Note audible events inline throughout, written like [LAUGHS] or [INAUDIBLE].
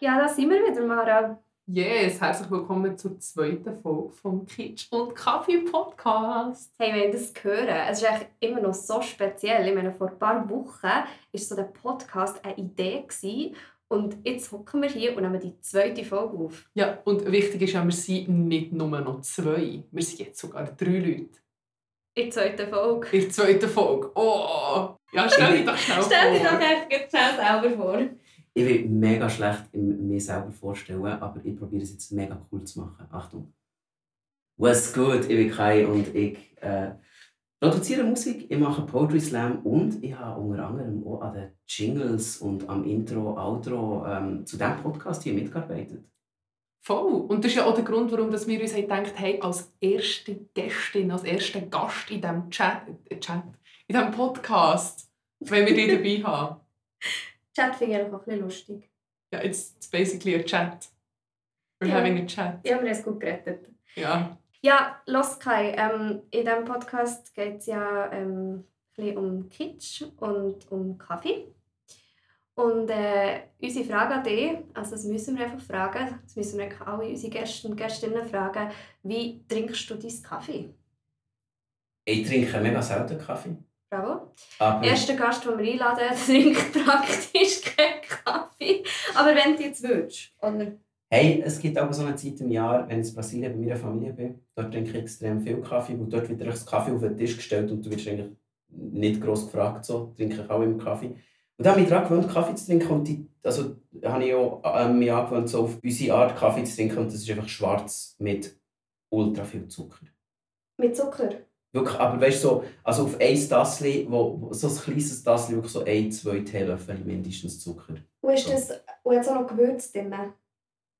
Ja, da sind wir wieder, Mara. Yes, herzlich willkommen zur zweiten Folge vom Kitsch und Kaffee Podcast. Hey, wenn das hören, es ist eigentlich immer noch so speziell. Ich meine, vor ein paar Wochen war so der Podcast eine Idee gewesen. Und jetzt hocken wir hier und nehmen die zweite Folge auf. Ja, und wichtig ist ja, wir sind nicht nur noch zwei, wir sind jetzt sogar drei Leute. In der zweiten Folge. In der zweiten Folge. Oh! Ja, stell dich doch schnell Stell dir vor. doch schnell selber vor. Ich will mega schlecht in mir selber vorstellen, aber ich probiere es jetzt mega cool zu machen. Achtung. Was gut, ich bin Kai und ich äh, produziere Musik, ich mache Poetry Slam und ich habe unter anderem auch an den Jingles und am Intro, Outro ähm, zu diesem Podcast hier mitgearbeitet. Voll. Und das ist ja auch der Grund, warum dass wir uns haben gedacht hey, als erste Gästin, als erster Gast in diesem Chat, äh, Chat, in diesem Podcast, wenn wir dich dabei [LAUGHS] haben. Chat finde ich einfach ein bisschen lustig. Ja, it's, it's basically a chat. We're Ja. having a chat. Ja, wir haben es gut gerettet. Ja. Ja, los Kai, ähm, in diesem Podcast geht es ja ähm, ein bisschen um Kitsch und um Kaffee. Und äh, unsere Frage an dich, also das müssen wir einfach fragen, das müssen wir alle unsere Gäste und Gästinnen fragen, wie trinkst du deinen Kaffee? Ich trinke mega selten Kaffee. Bravo. Aber Der erste Gast, den wir einladen, [LAUGHS] trinkt praktisch keinen Kaffee. Aber wenn du jetzt willst, oder? Hey, es gibt aber so eine Zeit im Jahr, wenn ich in Brasilien bei meiner Familie bin, dort trinke ich extrem viel Kaffee, und dort wird das Kaffee auf den Tisch gestellt und du wirst eigentlich nicht gross gefragt, so trinke ich auch immer Kaffee. Und da habe ich mich daran gewöhnt, Kaffee zu trinken und die, also habe ich auch ähm, mich angewöhnt, so auf unsere Art Kaffee zu trinken und das ist einfach schwarz mit ultra viel Zucker. Mit Zucker? Wirklich, aber weißt du, so, also auf ein Tassli, wo, wo- so ein kleines Tassli, wirklich so ein, zwei Teelöffel mindestens Zucker. Und, ist das, und hat es auch noch Gewürz drin?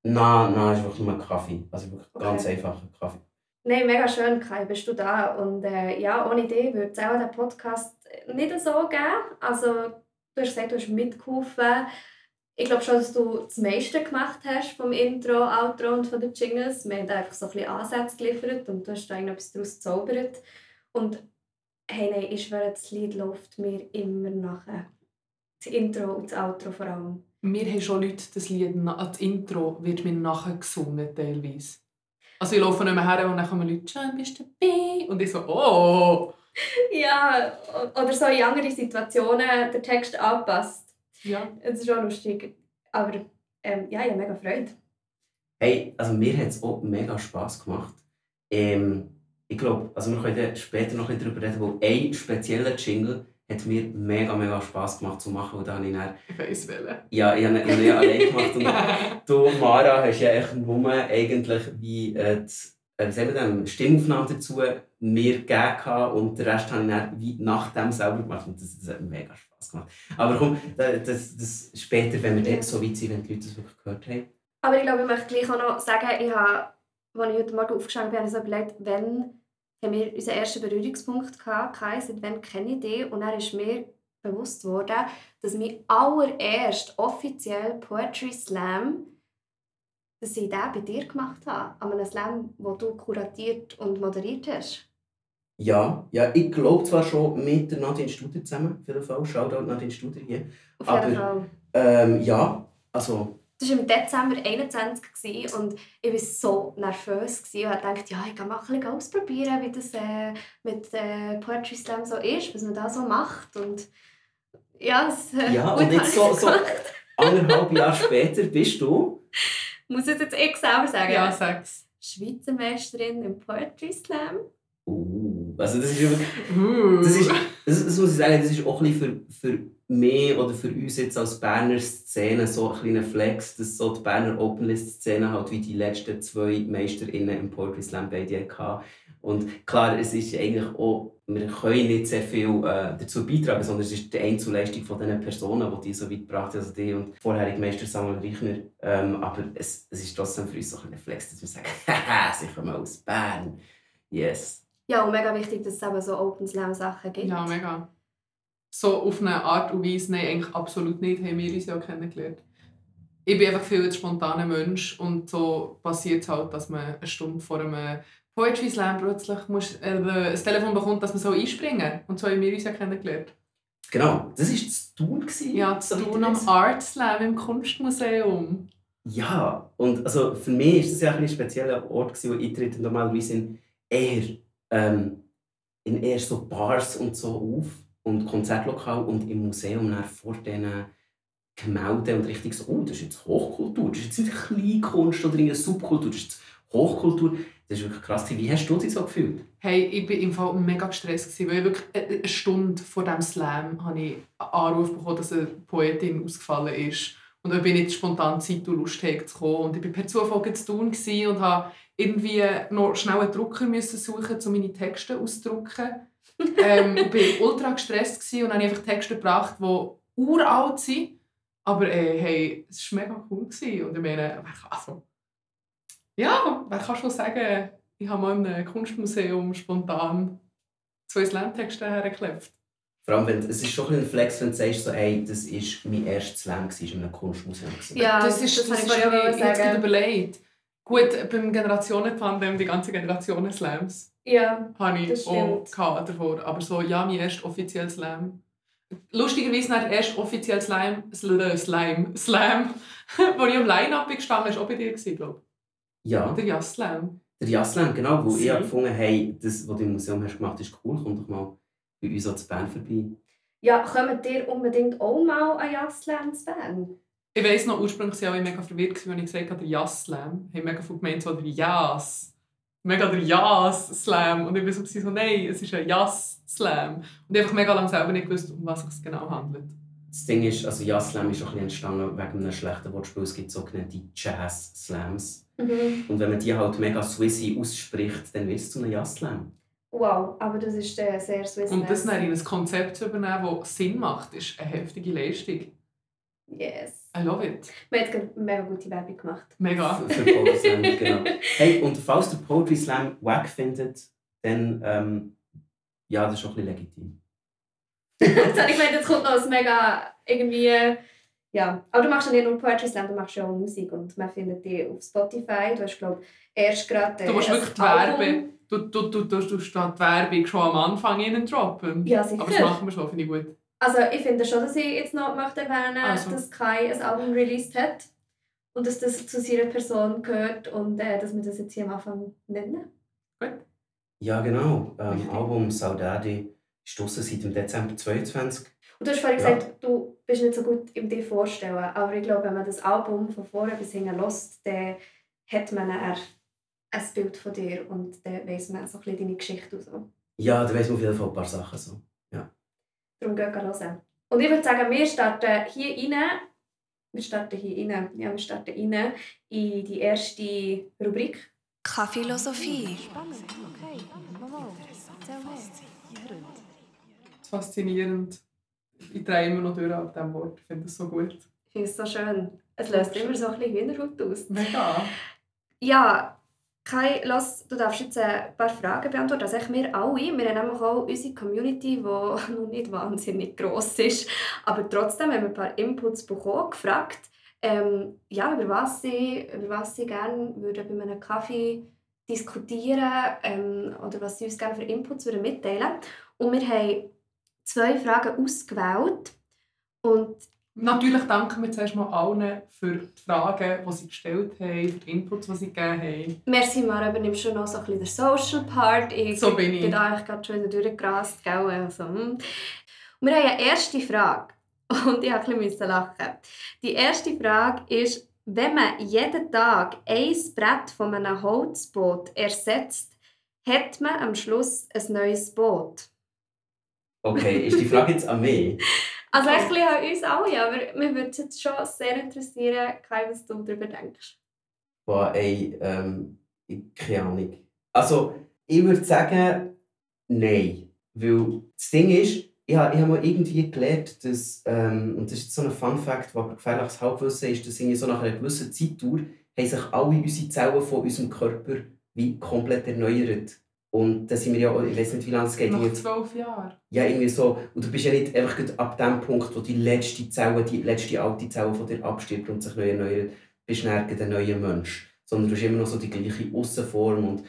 Nein, nein, es ist wirklich nur Kaffee. Also wirklich Okay. ganz einfacher Kaffee. Nein, mega schön, Kai, bist du da. Und äh, ja, ohne dich würde es auch den Podcast nicht so geben. Also, du hast gesagt, du hast mitgeholfen. Ich glaube schon, dass du das meiste gemacht hast vom Intro, Outro und von den Jingles. Wir haben da einfach so ein bisschen Ansätze geliefert und du hast da irgendetwas daraus gezaubert. Und hey, nein, ich schwöre, das Lied läuft mir immer nachher. Das Intro und das Outro vor allem. Wir haben schon Leute, das Lied, das Intro wird mir nachher gesungen, teilweise. Also ich laufe nicht mehr her und dann kommen Leute, «Schön bist du dabei?» Und ich so «Oh!» [LAUGHS] Ja, oder so in andere Situationen der Text anpasst. Ja. Es ist schon lustig. Aber ähm, ja, ich habe mega Freude. Hey, also mir hat es auch mega Spass gemacht. Ähm, ich glaube, also wir können später noch darüber reden, weil ein spezieller Jingle hat mir mega, mega Spass gemacht zu machen. Und da habe ich dann, Ich weiss welchen. ja, ich habe ihn- allein gemacht. Und [LAUGHS] du, Mara, hast ja echt nur eigentlich wie äh, die, äh, denn, Stimmaufnahme dazu mir gegeben und den Rest habe ich dann wie nach dem selber gemacht und das, das hat mir mega Spass gemacht. Aber komm, da- das, das später, wenn wir Ja. dann so weit sind, wenn die Leute das wirklich gehört haben. Aber ich glaube, ich möchte gleich auch noch sagen, ich habe, als ich heute Morgen aufgestanden bin, habe ich so überlegt, wann haben wir unseren ersten Berührungspunkt gehabt, Kai, seit wann kenne ich dich? Und dann ist mir bewusst worden, dass mein allererst offiziell Poetry Slam, dass ich den bei dir gemacht habe. An einem Slam, den du kuratiert und moderiert hast. Ja, ja, ich glaube zwar schon mit der Nadine Studer zusammen, auf jeden Fall. Shoutout Nadine Studer hier. Auf jeden Aber- Fall. Ähm, ja, also, Das war im Dezember 21 gewesen und ich war so nervös und habe gedacht, ja, ich kann mal ein bisschen ausprobieren, wie das äh, mit äh, Poetry Slam so ist, was man da so macht. Und ja, es, äh, ja gut und jetzt so, so anderthalb Jahre später bist du. Muss ich jetzt ich selber sagen? Ja, sag's. Schweizer Meisterin im Poetry Slam. Uh, also das ist wirklich, Uh. das ist, das, das muss ich sagen, das ist auch ein bisschen für, für mich oder für uns jetzt als Berner Szene so ein kleiner Flex, dass so die Berner Openlist-Szene halt wie die letzten zwei MeisterInnen im Poetry Slam beide hatten. Und klar, es ist eigentlich auch, wir können nicht sehr viel äh, dazu beitragen, sondern es ist die Einzelleistung von den Personen, die die so weit gebracht haben, also die und vorherige Meister Samuel Reichner. Ähm, aber es, es ist trotzdem für uns so ein kleiner Flex, dass wir sagen, [LAUGHS] haha, sie kommen aus Bern. Yes. Ja, und mega wichtig, dass es eben so Open Slam Sachen gibt. Ja, mega. So auf eine Art und Weise, nein, eigentlich absolut nicht, haben wir uns ja kennengelernt. ich bin einfach viel ein spontaner Mensch und so passiert es halt, dass man eine Stunde vor einem Poetry Slam plötzlich muss, äh, ein Telefon bekommt, dass man so einspringen Und so haben wir uns ja kennengelernt. Genau, das war das Tun. Ja, soweit tun ich am. Art Slam im Kunstmuseum. Ja, und also für mich ist das ja ein, ein spezieller Ort, gewesen, wo Eintritte normalerweise in eher, ähm, in eher so Bars und so auf und Konzertlokal und im Museum vor diesen Gemälden und richtig so, oh, das ist jetzt Hochkultur, das ist jetzt nicht Kleinkunst oder eine Subkultur, das ist jetzt Hochkultur. Das ist wirklich krass. Wie hast du dich so gefühlt? Hey, ich war im Fall mega gestresst, weil ich wirklich eine eine Stunde vor dem Slam habe ich einen Anruf bekommen, dass eine Poetin ausgefallen ist. Und dann bin ich spontan Zeit und Lust hatte, zu kommen. Und ich war per Zufall zu tun und habe irgendwie noch schnell einen Drucker suchen, um meine Texte auszudrucken. Ähm, ich war ultra gestresst gewesen und habe einfach Texte gebracht, die uralt sind. Aber äh, hey, es war mega cool. Gewesen. Und ich meine, wer kann, also, ja, wer kann schon sagen, ich habe mal in einem Kunstmuseum spontan zwei Slam-Texte hergeklebt. Vor allem, wenn, es ist schon ein Flex, wenn du sagst, so, ey, das war mein erstes Slam in einem Kunstmuseum. gewesen. Ja, das ist, das das, habe ist ich gerade überlegt. Gut, beim Generationentandem, die ganze Generationen Slams, Ja, habe Das ich auch gehabt davor. Aber so, ja, mein erster offizieller Slam. Lustigerweise der erste offizielle Slam, Sl- Slime, Slam, [LAUGHS] wo ich am Line-Up gestanden war auch bei dir, glaube Ja. ich. Der Jas Slam. Der Jaslam, genau, wo Sie. ich habe gefunden hey, das, was du im Museum hast gemacht ist cool, komm doch mal bei uns zu Bern vorbei. ja kommt ihr unbedingt auch mal an Jassland zu Bern? Ich weiss noch, ursprünglich war ich mega verwirrt, als ich gesagt habe, der Jas-Slam. Ich habe mega viel gemeint, so der Jas. Mega der Jas-Slam. Und ich war so, so, nein, es ist ein Jas-Slam. Und ich habe einfach mega lange selber nicht gewusst, um was es sich genau handelt. Das Ding ist, also Jaslam ist auch ein bisschen entstanden wegen einem schlechten Wortspiel. Es gibt sogenannte Jazz-Slams. Mhm. Und wenn man die halt mega Swissy ausspricht, dann wird es zu einem Jazzslam. Wow, aber das ist äh, sehr Swiss. Und das dann in ein Konzept zu übernehmen, das Sinn macht, ist eine heftige Leistung. Yes. I love it. Wir haben gerade mega gute Werbung gemacht. Mega. Für, für Poetry Slam, genau. Hey, und falls der Poetry Slam wack findet, dann, ähm, ja, das ist auch ein bisschen legitim. Habe ich gemeint, jetzt kommt noch ein mega irgendwie. Ja, aber du machst ja nicht nur Poetry Slam, du machst ja auch Musik und man findet die auf Spotify. Du hast, glaube ich, erst gerade. äh, Du ein wirklich die Werbung. Du, du, du, du, du statt die Werbung schon am Anfang innen droppen. Ja, sicher. Aber das machen wir schon, finde ich gut. Also ich finde schon, dass ich jetzt noch möchte erwähnen Also. dass Kai ein Album released hat und dass das zu seiner Person gehört und äh, dass wir das jetzt hier am Anfang nennen. Ja, genau. Ähm. Album Saudade ist draussen seit dem Dezember 22. Und du hast vorhin Ja. gesagt, du bist nicht so gut im dir vorstellen, aber ich glaube, wenn man das Album von vorne bis hinten hört, dann hat man eher ein Bild von dir und dann weiss man so ein bisschen deine Geschichte und so. Ja, da weiss man auf jeden Fall ein paar Sachen so. Darum geht hören. Und ich würde sagen, wir starten hier rein. Wir starten hier rein. Ja, wir starten rein in die erste Rubrik. Kaffeelosophie. Das ist faszinierend. Ich drehe immer noch durch ab diesem Wort. Ich finde das so gut. Ich finde es so schön. Es löst immer so ein bisschen Hühnerhaut aus. Mega. Ja, Kai, lass, du darfst jetzt ein paar Fragen beantworten. Also wir alle. Wir haben nämlich auch unsere Community, die [LAUGHS] noch nicht wahnsinnig gross ist. Aber trotzdem haben wir ein paar Inputs bekommen, gefragt, ähm, ja, über, was sie, über was sie gerne würden bei einem Kaffee diskutieren ähm, oder was sie uns gerne für Inputs würden mitteilen Und wir haben zwei Fragen ausgewählt. Und Natürlich danken wir zuerst mal allen für die Fragen, die sie gestellt haben, für die Inputs, die sie gegeben haben. Merci, Mara, übernimmst schon noch so ein bisschen den Social Part. Ich So bin ich. bin eigentlich gerade schon wieder durchgerast. Gell? Also, hm. Und wir haben eine erste Frage. [LAUGHS] Und ich musste ein bisschen lachen. Die erste Frage ist, wenn man jeden Tag ein Brett von einem Holzboot ersetzt, hat man am Schluss ein neues Boot. Okay, ist die Frage jetzt an mich? [LAUGHS] Also ein bisschen an uns alle, aber mich würde es jetzt schon sehr interessieren, Kai, was du darüber denkst. Boah, ey, ähm, ich- keine Ahnung. Also, ich würde sagen, nein. Weil das Ding ist, ich habe, ich habe mal irgendwie gelernt, dass, ähm, und das ist so ein Fun-Fact, was gefährliches Halbwissen ist, dass irgendwie so nach einer gewissen Zeitdauer haben sich alle unsere Zellen von unserem Körper wie komplett erneuert. Und da sind wir ja, ich weiß nicht, wie lange es geht. Nach zwölf Jahren. Ja, irgendwie so. Und du bist ja nicht einfach ab dem Punkt, wo die letzte Zelle, die letzte alte Zelle von dir abstirbt und sich neu erneuert, bist du ein neuer Mensch. Sondern du hast immer noch so die gleiche Aussenform und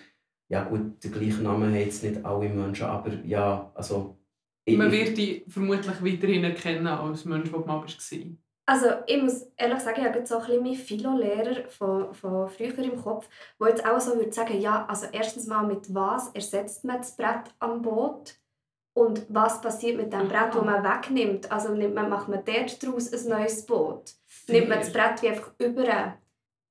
ja gut, den gleichen Namen haben jetzt nicht alle Menschen, aber ja, also... ich- Man wird dich vermutlich weiterhin erkennen als Mensch, der du mal warst. Also ich muss ehrlich sagen, ich habe jetzt so ein bisschen meinen Philo-Lehrer von, von früher im Kopf, der jetzt auch so würde sagen, ja, also erstens mal mit was ersetzt man das Brett am Boot und was passiert mit dem Brett, das man wegnimmt. Also nimmt man, macht man dort daraus ein neues Boot. Nimmt man das Brett wie einfach über.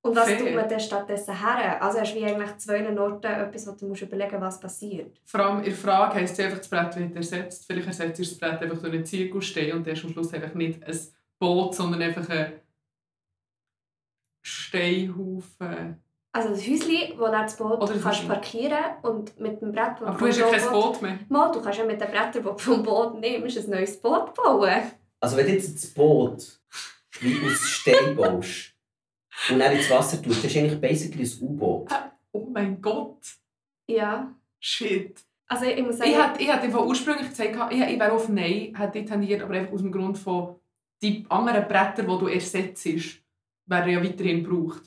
Und was Fair. tut man dann stattdessen her? Also hast du wie eigentlich zwei Orten etwas, wo du musst überlegen musst, was passiert. Vor allem in der Frage heisst es einfach, das Brett wird ersetzt. Vielleicht ersetzt du das Brett einfach durch einen Zirkelstein und der ist am Schluss einfach nicht ein Boot, sondern einfach ein Steinhaufen. Also das Häuschen, wo du das Boot Oder das kannst parkieren und mit dem Brett, das Aber du hast ja kein Boot mehr. Mal, du kannst ja mit den Brettern, die du vom Boot nimmst, ein neues Boot bauen. Also wenn du jetzt das Boot wie aus Stein [LAUGHS] baust und dann ins Wasser tust, das ist eigentlich basically ein U-Boot. Oh mein Gott. Ja. Shit. Also ich muss sagen, Ich hätte, ich ursprünglich gesagt, ich, ich wäre auf Nein hätte ich tendiert, aber einfach aus dem Grund von die anderen Bretter, die du ersetzt, werden ja weiterhin gebraucht.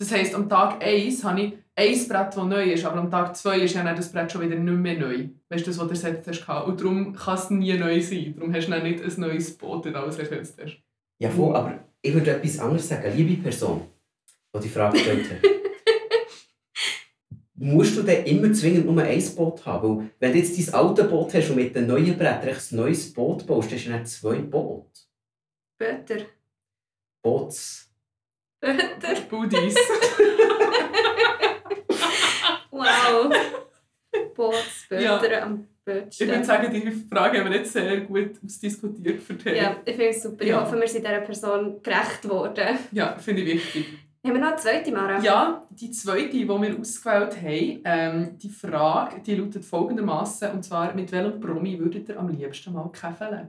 Das heisst, am Tag 1 habe ich ein Brett, das neu ist, aber am Tag 2 ist ja dann das Brett schon wieder nicht mehr neu. Weißt du, das, was du ersetzt hast? Und darum kann es nie neu sein. Darum hast du dann nicht ein neues Boot, das alles ersetzt hast. Ja, voll, aber ich würde etwas anderes sagen. Liebe Person, die die Frage gestellt hat. [LAUGHS] Musst du dann immer zwingend nur ein Boot haben? Weil wenn du jetzt dein alte Boot hast und mit den neuen Brettern ein neues Boot baust, hast du dann zwei Boote. Bötter. Boots. Bötter. [LAUGHS] Buddies. Wow. Bootsbötter Ja. am ich würde sagen, die Frage haben wir jetzt sehr gut ausdiskutiert für dich. Ja, ich finde es super. Ich Ja. hoffe, wir sind dieser Person gerecht worden. ja finde ich wichtig. Haben wir noch eine zweite, Mara? Ja, die zweite, die wir ausgewählt haben, ähm, die Frage, die lautet folgendermaßen und zwar, mit welchem Promi würdet ihr am liebsten mal käfeln?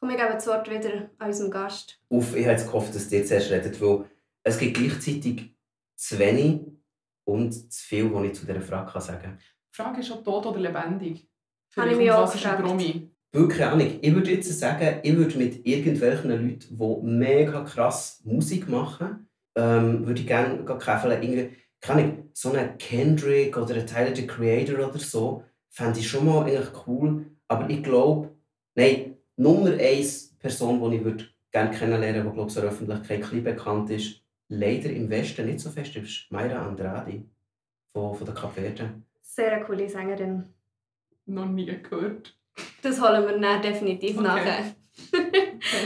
Komm, ich gebe das Wort wieder an unserem Gast. Uff, ich habe jetzt gehofft, dass ihr zuerst redet, weil es gibt gleichzeitig zu wenig und zu viel, was ich zu dieser Frage kann sagen kann. Die Frage ist schon tot oder lebendig. Habe ich mich auch gefragt. Promi? Wirklich keine Ahnung. Ich würde jetzt sagen, ich würde mit irgendwelchen Leuten, die mega krass Musik machen, ähm, würde ich gerne käfeln. Irgendwie, keine Ahnung, so einen Kendrick oder einen Tyler, the Creator oder so, fände ich schon mal eigentlich cool. Aber ich glaube, nein, Nummer eins Person, die ich würde gerne kennenlernen würde, die glaube ich, in der Öffentlichkeit ein bekannt ist, leider im Westen nicht so fest, ist Mayra Andrade von, von der Kapverde. Sehr eine coole Sängerin. Noch nie gehört. Das holen wir dann definitiv Okay. nachher. [LAUGHS]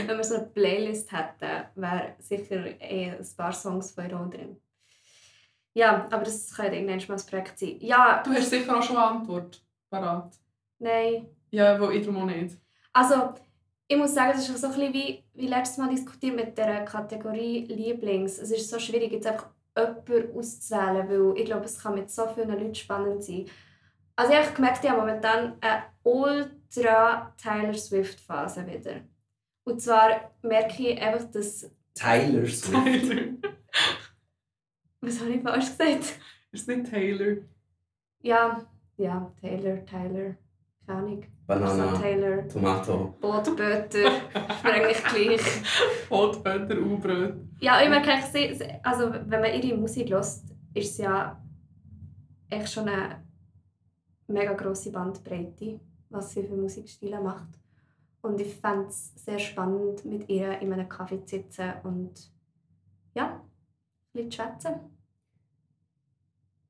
Wenn wir so eine Playlist hätten, wäre sicher eh ein paar Songs von ihr drin. Ja, aber das könnte irgendwann mal ein Projekt sein. Ja, Du hast sicher auch schon eine Antwort parat. nein. Ja, wo ich darum auch nicht. Also, ich muss sagen, es ist so ein bisschen wie, wie letztes Mal diskutiert mit der Kategorie Lieblings. Es ist so schwierig, jetzt einfach jemanden auszuwählen, weil ich glaube, es kann mit so vielen Leuten spannend sein. Also ich habe gemerkt, ich habe momentan eine ultra Taylor Swift Phase wieder. Und zwar merke ich einfach, dass... Tyler Swift. Taylor. Was habe ich falsch gesagt? Ist nicht Taylor. Ja, ja, Taylor, Tyler, keine. Banana, Taylor, Tomato. Boot, Bötter, ist mir eigentlich gleich. [LAUGHS] Hotbötter, U-Brot. Ja, ich merke, sie- also, wenn man ihre Musik hört, ist es ja echt schon eine mega grosse Bandbreite, was sie für Musikstile macht. Und ich fände es sehr spannend, mit ihr in einem Kaffee zu sitzen und ja, ein bisschen zu schwätzen.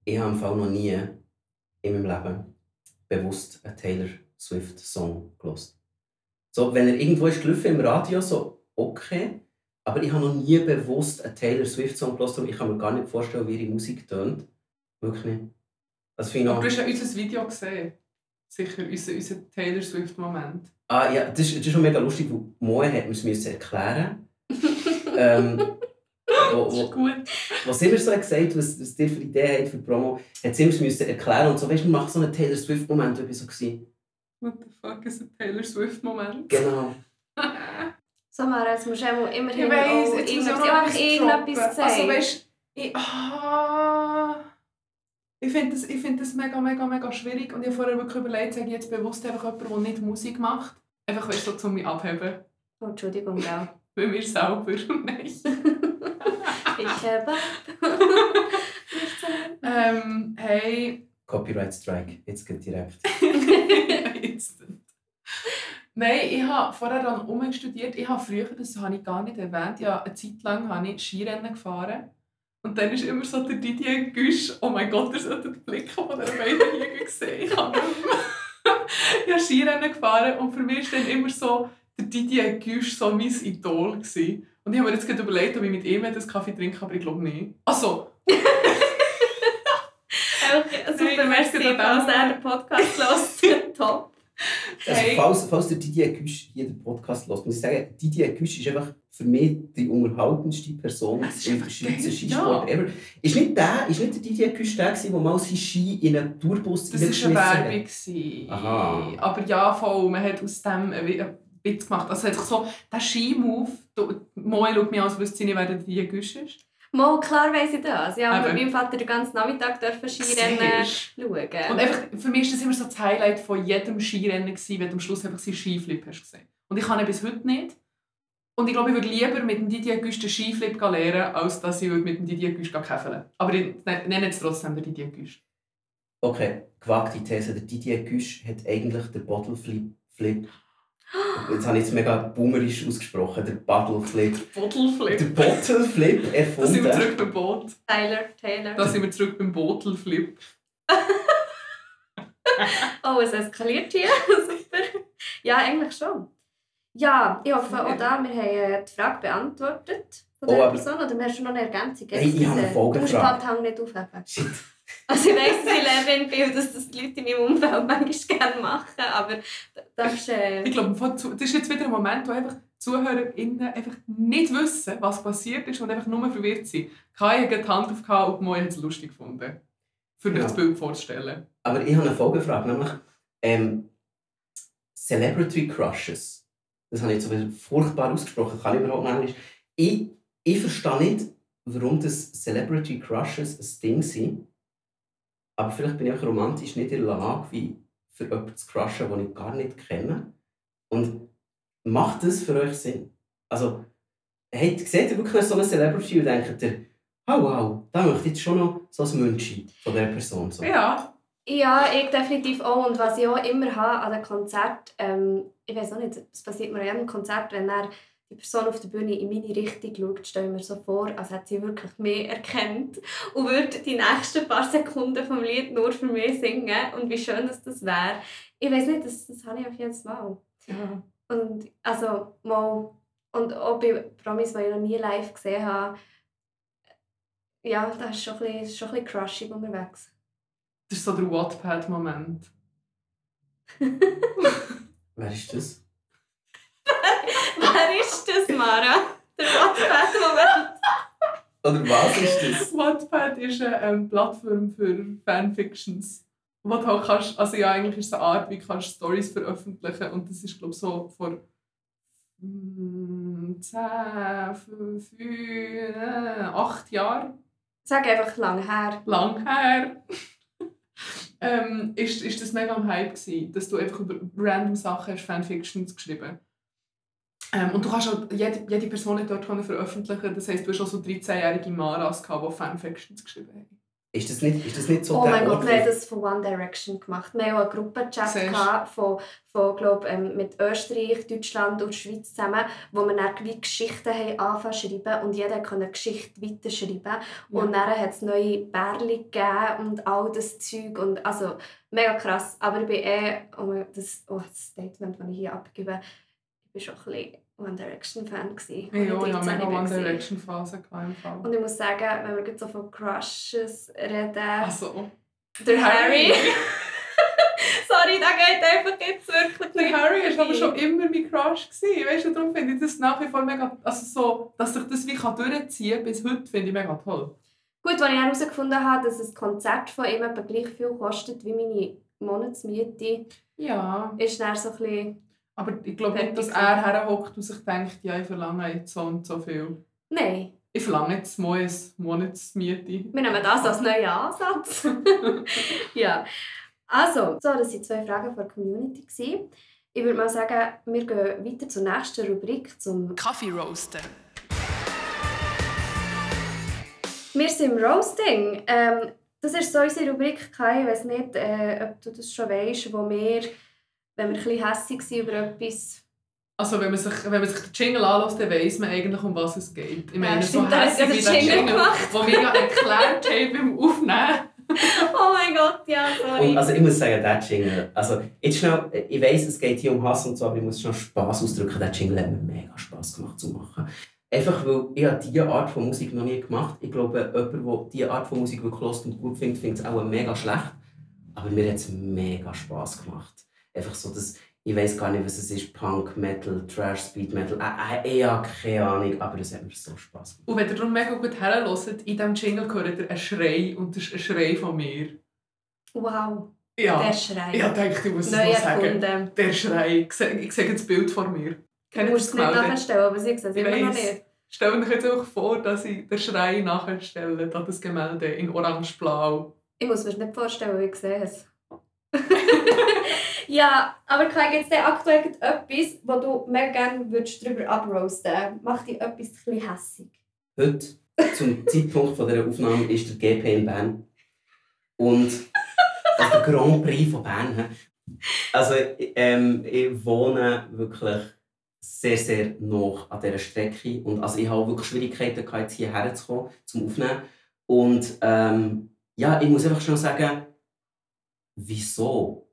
Ich habe im Fall noch nie in meinem Leben bewusst einen Taylor Swift Song gelost. So, wenn er irgendwo ist gelaufen im Radio, so okay. Aber ich habe noch nie bewusst einen Taylor Swift Song gelost und ich kann mir gar nicht vorstellen, wie ihre Musik tönt. Wirklich nicht. Das finde ich du hast ja unser Video gesehen. Sicher, unser, unser Taylor Swift-Moment. Ah ja, das ist, das ist schon mega lustig, weil Moe hat mir es erklären. [LAUGHS] ähm, wo, Das ist wo, gut. was immer so hat gesagt, was, was dir für Ideen hat für die Promo, hat sie immer müssen erklären und so, weißt du, man macht so einen Taylor Swift Moment, und ich so gewesen. What the fuck ist ein Taylor Swift-Moment? Genau. [LAUGHS] So, Mara, jetzt musst du immerhin Ich weiss, auch jetzt muss ich irgendetwas, auch noch irgendetwas sagen. Also weißt ich, ah, Ich finde das, ich find das mega, mega, mega schwierig. Und ich habe vorher wirklich überlegt, sage ich jetzt bewusst einfach jemanden, der nicht Musik macht. Einfach, weißt du, so, um mich abheben. Oh, Entschuldigung, ja. Bei mir selber. Nein. Habe. [LAUGHS] ähm, hey, Copyright Strike, jetzt geht direkt. [LAUGHS] Instant. Nein, ich habe vorher dann umstudiert. Ich habe früher, das habe ich gar nicht erwähnt, ja, eine Zeit lang habe ich Skirennen gefahren. Und dann ist immer so der Didier Güsch, oh mein Gott, ihr solltet den Blick von den beiden hier sehen. Ich habe nicht mehr. [LAUGHS] ich habe Skirennen gefahren und für mich war dann immer so der Didier Güsch so mein Idol. Gewesen. Und ich habe mir jetzt gerade überlegt, ob ich mit ihm einen Kaffee trinke, aber ich glaube nicht. Also, Okay, super, merci, falls er den Podcast hört. [LAUGHS] Top. Also, Hey. falls, falls der Didier Güsch hier den Podcast hört, muss ich sagen, Didier Güsch ist einfach für mich die unterhaltendste Person Es ist im einfach Schweizer Skisport ever. Ist nicht der, ist nicht der Didier Güsch der, gewesen, der mal seinen Ski in einen Tourbus das war eine Werbung. Aha. Aber ja, voll, man hat aus dem einen Witz gemacht. Also, hat sich so, der Ski-Move, Moe schaut mich an, als wüsste sie nicht, wer der Didier Güsch ist. Mal, klar weiss ich das. Ja, mit Eben. meinem Vater den ganzen Nachmittag dürfen Skirennen schauen. Und einfach, für mich war das immer so das Highlight von jedem Skirennen, gewesen, wenn du am Schluss einfach seinen Skiflip hast gesehen. Und ich kann ihn bis heute nicht. Und ich glaube, ich würde lieber mit dem Didier Güsch den Skiflip lernen, als dass ich mit dem Didier Güsch käfeln Aber ich ne- nenne es trotzdem den Didier Güsch. Okay, gewagte These. Der Didier Güsch hat eigentlich den Bottle Flip. Jetzt habe ich es mega boomerisch ausgesprochen. Der Bottle Flip. Bottleflip. Der Bottle Flip Da sind wir erfunden. zurück beim Boot. Tyler, Taylor. Da sind wir zurück beim Bottleflip. [LAUGHS] Oh, es eskaliert hier. [LAUGHS] Super. Ja, eigentlich schon. Ja, ich hoffe auch da, wir haben äh, die Frage beantwortet von der Oh, aber- Person. Oder hast du noch eine Ergänzung? Hey, ich habe eine Du musst den Folgefrage. Pathang nicht aufheben. Shit. Also ich weiss, dass ich Lehrerin bin und dass das die Leute in meinem Umfeld manchmal gerne machen, aber das ist... Äh, Ich glaube, das ist jetzt wieder ein Moment, wo einfach ZuhörerInnen einfach nicht wissen, was passiert ist und einfach nur verwirrt sind. Kai hat die Hand aufgehauen und Moi hat es lustig gefunden. Für euch Ja. das Bild vorzustellen. Aber ich habe eine Folgefrage, nämlich ähm, Celebrity Crushes. Das habe ich jetzt so furchtbar ausgesprochen, kann ich überhaupt nicht Englisch. Ich, ich verstehe nicht, warum das Celebrity Crushes ein Ding sind. Aber vielleicht bin ich auch romantisch nicht in der Lage, wie für jemanden zu crushen, den ich gar nicht kenne. Und macht das für euch Sinn? Also, hey, seht ihr wirklich so eine Celebrity und denkt ihr, oh wow, da möchte ich jetzt schon noch so ein Münchi von dieser Person. So. Ja, Ja, ich definitiv auch. Und was ich auch immer habe an den Konzerten, ähm, ich weiß auch nicht, es passiert mir an jedem Konzert, wenn er die Person auf der Bühne in meine Richtung schaut, stelle ich mir so vor, als hätte sie wirklich mich erkannt und würde die nächsten paar Sekunden vom Lied nur für mich singen. Und wie schön dass das wäre. Ich weiß nicht, das, das habe ich auf jedes Mal. ja. Und also mal, und auch bei Promis, die ich noch nie live gesehen habe, ja, da ist schon ein bisschen, schon ein bisschen crushing unterwegs. Das ist so der Wattpad-Moment. [LAUGHS] [LAUGHS] Wer ist das? Wer ist das, Mara? Der Wattpad-Moment. Oder was ist das? Wattpad ist eine ähm, Plattform für Fanfictions. Wo du halt kannst, also ja, eigentlich ist es eine Art, wie kannst du Stories veröffentlichen und das ist glaube ich so vor mm, 10, 5, 8 Jahren Sag einfach lang her. lang her, [LAUGHS] ähm, ist, ist das mega am Hype gewesen, dass du einfach über random Sachen hast Fanfictions geschrieben ähm, und du kannst auch jede, jede Person hat dort veröffentlichen. Das heisst, du hast auch so 13-jährige Maras gehabt, die Fanfictions geschrieben haben. Ist das nicht, ist das nicht so Oh mein Gott, wir haben das von One Direction gemacht. Wir haben auch einen Gruppenchat von, von glaub, ähm, mit Österreich, Deutschland und Schweiz zusammen, wo wir dann wie Geschichten haben angefangen zu schreiben und jeder konnte eine Geschichte weiterschreiben. Und dann hat es neue Bärli gegeben und all das Zeug. Und, also mega krass. Aber ich bin eh, oh, mein- das, oh, das Statement, das ich hier abgebe, ich war schon ein bisschen One Direction Fan. Gewesen, Ja, ich 13 mega. One Direction Phase gehabt im Fall. Und ich muss sagen, wenn wir gerade so von Crushes reden, Also, der Harry. Harry. [LAUGHS] Sorry, da geht einfach jetzt wirklich der Harry war aber schon immer mein Crush. Gewesen. Weißt du, darum finde ich das nach wie vor mega, also so, dass sich das wie kann durchziehen bis heute, finde ich mega toll. Gut, als ich herausgefunden habe, dass ein Konzert von ihm etwa gleich viel kostet wie meine Monatsmiete, Ja, ist dann so ein bisschen... aber ich glaube nicht, dass er herhockt und sich denkt, ja, ich verlange jetzt so und so viel. Nein. Ich verlange jetzt mal eine Monatsmiete. Wir nehmen das als neuen Ansatz. [LAUGHS] ja. Also, so, das waren zwei Fragen von der Community. Ich würde mal sagen, wir gehen weiter zur nächsten Rubrik, zum Kaffee roasten. Wir sind im Roasting. Ähm, das ist so unsere Rubrik, Kai. Ich weiß nicht, äh, ob du das schon weißt, wo wir, wenn wir ein bisschen hässig sind über etwas... Also wenn man sich, wenn man sich den Jingle anlässt, dann weiss man eigentlich, um was es geht. Ich meine, Ja, so stimmt, hässlich ja wie der Jingle Jingle, gemacht. den wir ja erklärt haben beim Aufnehmen. [LAUGHS] Oh mein Gott, ja, sorry. Und also ich muss sagen, der Jingle, also jetzt schnell, ich weiss, es geht hier um Hass und so, aber ich muss schnell Spass ausdrücken, der Jingle hat mir mega Spass gemacht zu machen. Einfach weil ich habe diese Art von Musik noch nie gemacht. Ich glaube, jemand, der diese Art von Musik wirklich hört und gut findet, findet es auch mega schlecht. Aber mir hat es mega Spass gemacht. Einfach so, dass ich weiß gar nicht, was es ist, Punk, Metal, Trash, Speed Metal, äh, äh, ich habe keine Ahnung, aber es hat mir so Spass gemacht. Und wenn ihr darum mega gut herhört, in diesem Jingle hört ihr einen Schrei und das ist ein Schrei von mir. Wow, Ja, der Schrei. ich dachte, ich muss es Neu noch sagen. erfunden. Der Schrei. Ich sehe, das Bild vor mir. Du Kennt ihr musst das es nicht nachstellen, aber sie sehen es Ich immer noch nicht. Stellt euch jetzt einfach vor, dass ich den Schrei nachher stelle, da das Gemälde in orange-blau. Ich muss mir das nicht vorstellen, wie ich sehe es. [LAUGHS] ja, aber Kai, gibt es denn aktuell etwas, wo du mega gerne würdest drüber abroasten Macht dich etwas bisschen hässig? Heute, zum [LAUGHS] Zeitpunkt von dieser Aufnahme, ist der GP in Bern. Und also der Grand Prix von Bern. Also ähm, ich wohne wirklich sehr, sehr nah an dieser Strecke. Und also ich habe wirklich Schwierigkeiten, gehabt, jetzt hierher zu kommen, zum Aufnehmen. Und ähm, ja, ich muss einfach schon sagen, wieso?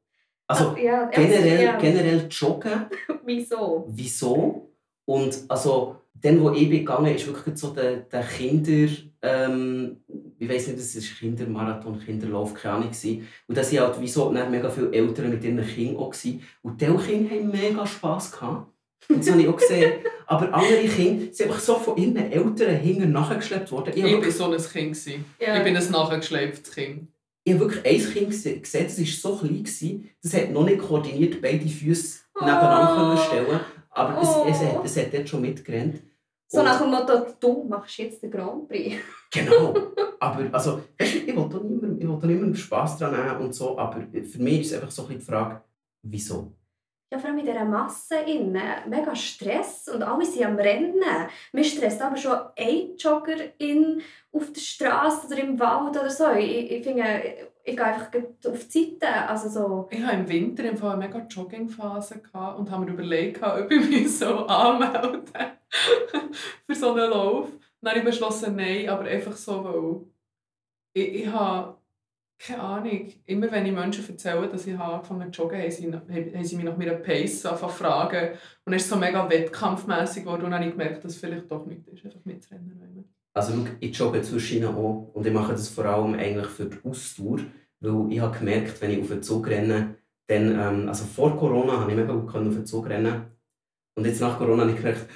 Also Ah, ja, generell, ja. generell joggen [LAUGHS] Wieso? wieso. Und also, dann, wo ich bin gegangen ist wirklich so der, der Kinder, ähm, ich weiß nicht, das ist Kindermarathon, Kinderlauf, keine Ahnung. gewesen. Und da waren halt wieso dann mega viele Eltern mit ihren Kindern auch. gewesen. Und diese Kinder haben mega Spass gehabt. Das habe ich auch gesehen. [LAUGHS] Aber andere Kinder sind einfach so von ihren Eltern hinten nachgeschleppt worden. Ich Ich habe war so ein Kind. Ja. Ich bin ein nachgeschleiftes Kind. Ich habe wirklich ein Kind gese- gesehen, das war so klein, gewesen, das hat noch nicht koordiniert beide Füße nebeneinander Oh. stellen Aber Oh. es, es, hat, es hat dort schon mitgerannt. So Und- nach dem Motto, du machst jetzt den Grand Prix. [LAUGHS] Genau. Aber also, ich will da niemandem Spass dran nehmen und so, aber für mich ist es einfach so ein bisschen die Frage, wieso? Ja, vor allem in dieser Masse innen. Mega Stress und alle sind am Rennen. Mir stresst aber schon ein Joggerin auf der Straße oder im Wald oder so. Ich, ich finde, ich gehe einfach auf die Seite. Also so, Ich hatte im Winter im Fall eine mega Joggingphase und habe mir überlegt, [LAUGHS] ob ich mich so anmelde [LAUGHS] für so einen Lauf. Dann habe ich beschlossen, nein, aber einfach so, weil ich, ich habe keine Ahnung. Immer wenn ich Menschen erzähle, dass ich habe angefangen zu joggen habe, haben sie, haben sie mich nach meiner Pace angefangen fragen. Und dann ist es so mega wettkampfmässig geworden und dann habe ich gemerkt, dass es vielleicht doch nicht ist, einfach mitzurennen. Also ich jogge zwischen auch und ich mache das vor allem eigentlich für die Ausdauer, weil ich habe gemerkt, wenn ich auf den Zug renne, dann, ähm, also vor Corona habe ich mega gut auf den Zug rennen und jetzt nach Corona habe ich gemerkt,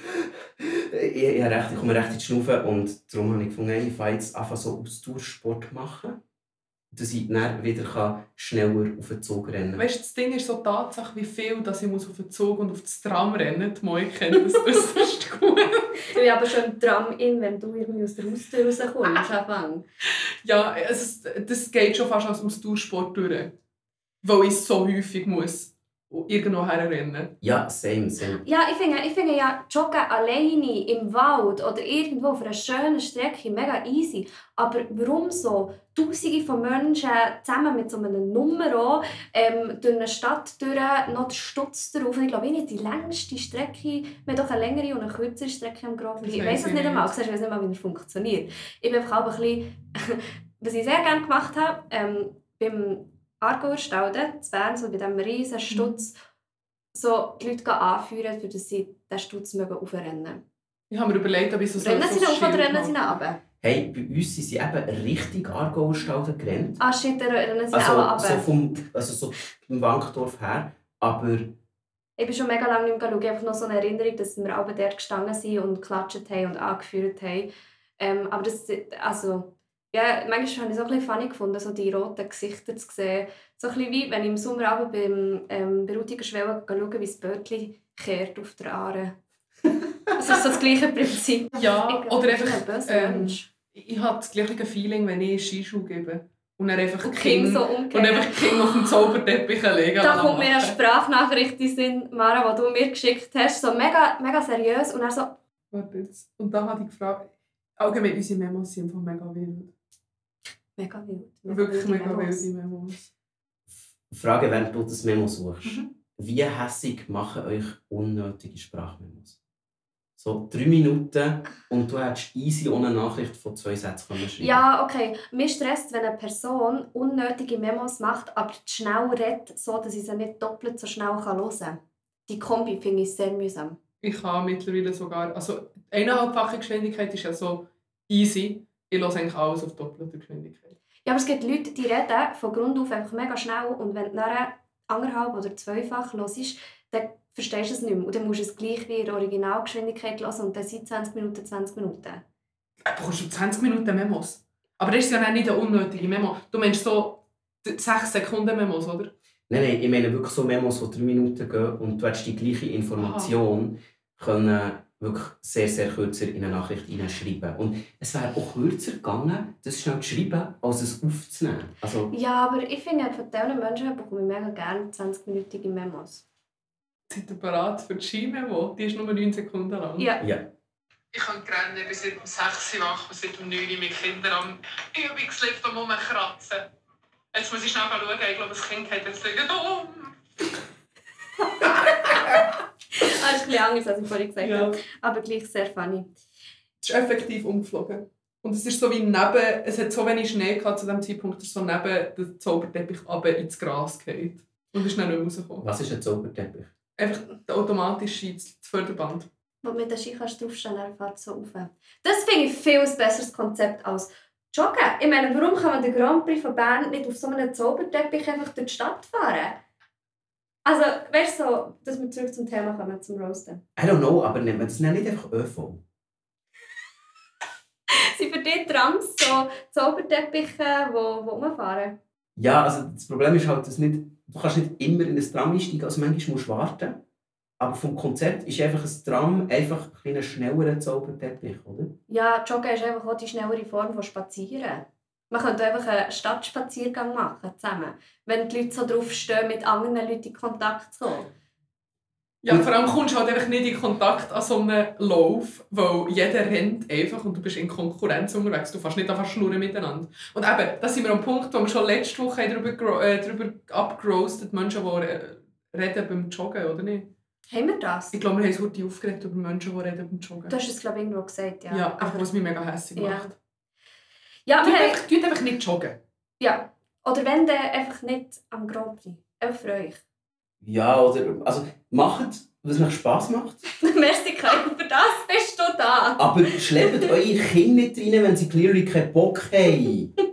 [LAUGHS] ich, ich, habe recht, ich komme recht in die Schnaufe und darum habe ich hey, ich fange jetzt einfach so Ausdauersport machen, dass ich dann wieder schneller auf den Zug rennen kann. Weißt du, das Ding ist so die Tatsache, wie viel dass ich muss auf den Zug und auf das Tram rennen muss. Die Moi kennt das äußerst gut. [LAUGHS] ich bin aber schon im Tram in, wenn du irgendwie aus der Haustür rauskommst. Anfang. Ja, es, das geht schon fast als Ausdauersport durch. Weil ich so häufig muss irgendwo herrennen. Ja, same, same. Ja, ich finde, ich finde ja Joggen alleine im Wald oder irgendwo auf einer schönen Strecke mega easy. Aber warum so Tausende von Menschen zusammen mit so einem Nummer ähm, durch eine Stadt durch, noch den Stutz drauf? Ich glaube, nicht die längste Strecke, wir haben doch eine längere und eine kürzere Strecke am. Das Ich weiß es ich nicht einmal, ich weiß nicht mal, wie er funktioniert. Ich bin einfach auch ein bisschen, [LAUGHS] was ich sehr gerne gemacht habe, ähm, beim Aargauer Staude, zu Bern, so bei diesem riesen Stutz, so die Leute anführen, für dass sie den Stutz mögen aufrennen Ich habe mir überlegt, ob ich so Rennen so sie noch auf oder rennen sie runter? Hey, bei uns sind sie eben richtig Aargauer Stalden gerannt. Ah shit, dann rennen sie Also, auch so runter. vom, also so vom Wankdorf her. Aber Ich bin schon mega lange nicht mehr schauen. Ich habe noch so eine Erinnerung, dass wir alle dort gestanden sind und geklatscht haben und angeführt haben. Ähm, aber das, also, ja, manchmal habe ich es auch ein bisschen funny gefunden, so die roten Gesichter zu sehen. So ein bisschen wie, wenn ich im Sommer beim ähm, bei Rutiger Schwelle schaue, wie das Bötchen kehrt auf der Aare. [LAUGHS] Das ist so das gleiche Prinzip. Ja, oder einfach, ähm. Ich, ich habe das gleiche Feeling, wenn ich Skischuh gebe. Und dann einfach Und King, King so und umgekehrt. einfach King auf den Zauberteppich legen. Da kommt mir eine. Sprachnachricht in Sinn, Mara, die du mir geschickt hast, so mega, mega seriös und dann so, Warte jetzt. Und da habe ich gefragt, allgemein unsere Memos sind einfach mega wild. mega wild. Wirklich wilde mega Memos. wilde Memos. Frage, während du das Memo suchst. Mhm. Wie hässig machen euch unnötige Sprachmemos? So drei Minuten und du hättest easy ohne Nachricht von zwei Sätzen können schreiben Ja, okay. Mir stresst, wenn eine Person unnötige Memos macht, aber schnell redet, so dass ich sie nicht doppelt so schnell hören kann. Die Kombi finde ich sehr mühsam. Ich kann mittlerweile sogar, also eineinhalbfache Geschwindigkeit ist ja so easy. Ich höre eigentlich alles auf doppelter Geschwindigkeit. Ja, aber es gibt Leute, die reden von Grund auf einfach mega schnell und wenn du dann anderthalb oder zweifach hörst, dann verstehst du es nicht mehr. Und dann musst du es gleich wie in der Originalgeschwindigkeit hören und dann sind 20 Minuten 20 Minuten. Äh, Du bekommst schon 20 Minuten Memos. Aber das ist ja nicht eine unnötige Memo. Du meinst so 6 Sekunden Memos, oder? Nein, nein, ich meine wirklich so Memos, die drei Minuten gehen und du hättest die gleiche Information können wirklich sehr, sehr kürzer in eine Nachricht hineinschreiben. Und es wäre auch kürzer gegangen, das schnell zu schreiben, als es aufzunehmen. Also, Ja, aber ich finde, von diesen Menschen bekomme ich mega gerne 20-minütige Memos. Seid ihr bereit für die Ski-Memo? Die ist nur 9 Sekunden lang. Ja. ja. Ich kann rennen bis seit um 6 Uhr wach und seit um 9 Uhr mit Kindern am Übungslift Rumkratzen. Jetzt muss ich schnell schauen, ich glaube, das Kind hat jetzt liegen. Oh. [LAUGHS] Ah, das ist ein bisschen anders, als ich vorhin gesagt Ja. habe. Aber gleich sehr funny. Es ist effektiv umgeflogen. Und es ist so wie neben, es hat so wenig Schnee gehabt zu dem Zeitpunkt, dass so neben den Zauberteppich runter ins Gras geht. Und ist dann nicht mehr rausgekommen. Was ist ein Zauberteppich? Einfach der automatische das Förderband. Wo du mit der Ski kannst draufstehen dann fährt es so rauf. Das finde ich viel ein besseres Konzept als Joggen. Ich meine, warum kann man den Grand Prix von Bern nicht auf so einem Zauberteppich einfach durch die Stadt fahren? Also, weißt du, so, dass wir zurück zum Thema kommen, zum Roasten. I don't know, aber nennt man das nicht einfach ÖV? [LAUGHS] Sind für dich Trams so Zauberteppiche, die wo, wo rumfahren? Ja, also das Problem ist halt, dass nicht, du kannst nicht immer in ein Tram einsteigen, also manchmal musst du warten. Aber vom Konzept ist einfach ein Tram einfach ein schnellerer Zauberteppich, oder? Ja, Joggen ist einfach auch die schnellere Form von Spazieren. Man könnte einfach einen Stadtspaziergang machen, zusammen. Wenn die Leute so drauf stehen, mit anderen Leuten in Kontakt zu kommen. Ja, vor allem kommst du halt einfach nicht in Kontakt an so einem Lauf, weil jeder rennt einfach und du bist in Konkurrenz unterwegs. Du fährst nicht einfach schnurren miteinander. Und eben, da sind wir am Punkt, wo wir schon letzte Woche haben darüber, äh, darüber abgerostet Menschen, die re- reden beim Joggen, oder nicht? Haben wir das? Ich glaube, wir haben es heute aufgeregt über Menschen, die reden beim Joggen. Du hast es, glaube ich, irgendwo gesagt, ja. ja, einfach was mich mega hässlich Ja. macht. ja, haben, einfach, tut einfach nicht joggen. ja. Oder wenn, dann einfach nicht am Grand Prix. Einfach für euch. Ja, oder also macht, was euch Spass macht. [LAUGHS] Merci, Kai, für das bist du da. Aber schleppt eure Kinder nicht rein, wenn sie clearly keinen Bock haben. [LAUGHS]